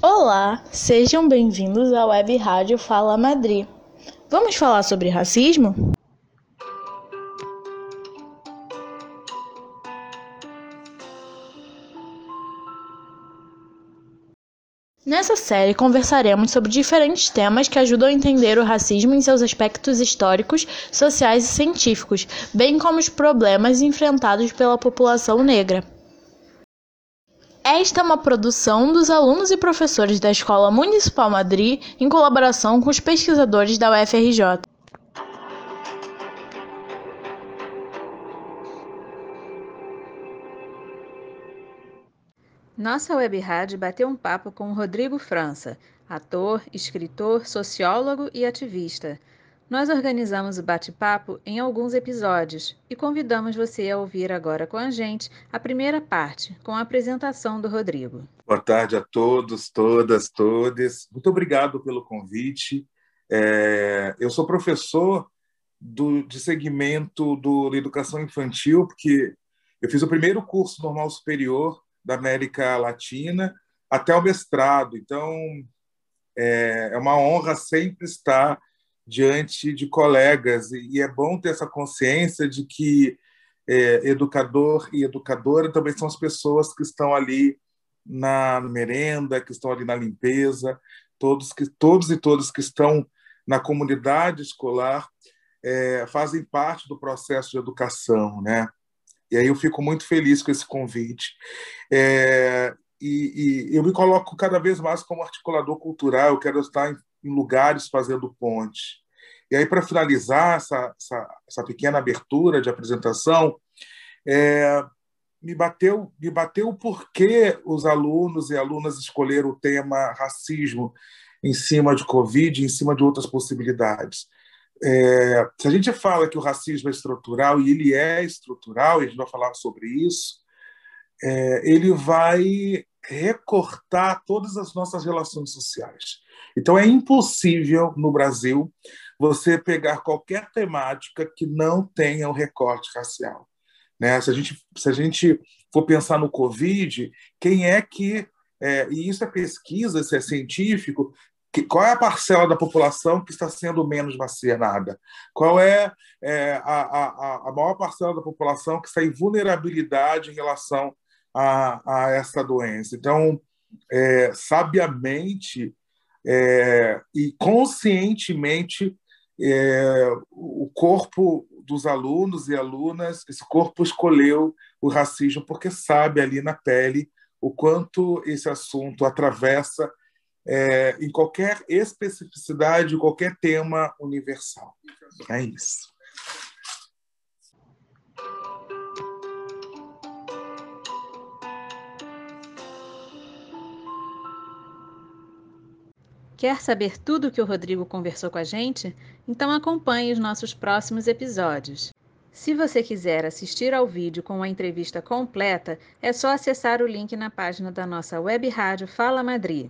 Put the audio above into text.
Olá, sejam bem-vindos à Web Rádio Fala Madrid. Vamos falar sobre racismo? Nessa série conversaremos sobre diferentes temas que ajudam a entender o racismo em seus aspectos históricos, sociais e científicos, bem como os problemas enfrentados pela população negra. Esta é uma produção dos alunos e professores da Escola Municipal Madrid em colaboração com os pesquisadores da UFRJ. Nossa web rádio bateu um papo com Rodrigo França, ator, escritor, sociólogo e ativista. Nós organizamos o bate-papo em alguns episódios e convidamos você a ouvir agora com a gente a primeira parte, com a apresentação do Rodrigo. Boa tarde a todos, todas, todes. Muito obrigado pelo convite. É, eu sou professor do, de segmento do, da educação infantil, porque eu fiz o primeiro curso normal superior da América Latina até o mestrado. Então, é, é uma honra sempre estar diante de colegas e é bom ter essa consciência de que é, educador e educadora também são as pessoas que estão ali na merenda, que estão ali na limpeza, todos que todos e todas que estão na comunidade escolar é, fazem parte do processo de educação, né? E aí eu fico muito feliz com esse convite. É, e, e, eu me coloco cada vez mais como articulador cultural, eu quero estar em, em lugares fazendo ponte. E aí, para finalizar essa, essa, essa, pequena abertura de apresentação, é, me bateu me bateu por que os alunos e alunas escolheram o tema racismo em cima de Covid, em cima de outras possibilidades. É, se a gente fala que o racismo é estrutural, e ele é estrutural, e a gente vai falar sobre isso, é, ele vai recortar todas as nossas relações sociais. Então, é impossível no Brasil você pegar qualquer temática que não tenha o um recorte racial. Né? Se, a gente, se a gente for pensar no Covid, quem é que. É, e isso é pesquisa, isso é científico, que, qual é a parcela da população que está sendo menos vacinada? Qual é, é a, a, a, maior parcela da população que está em vulnerabilidade em relação a, a essa doença? Então, é, sabiamente é, e conscientemente, é, o corpo dos alunos e alunas, esse corpo escolheu o racismo porque sabe ali na pele o quanto esse assunto atravessa é, em qualquer especificidade, qualquer tema universal. É isso. Quer saber tudo o que o Rodrigo conversou com a gente? Então acompanhe os nossos próximos episódios. Se você quiser assistir ao vídeo com a entrevista completa, é só acessar o link na página da nossa web rádio Fala Madrid.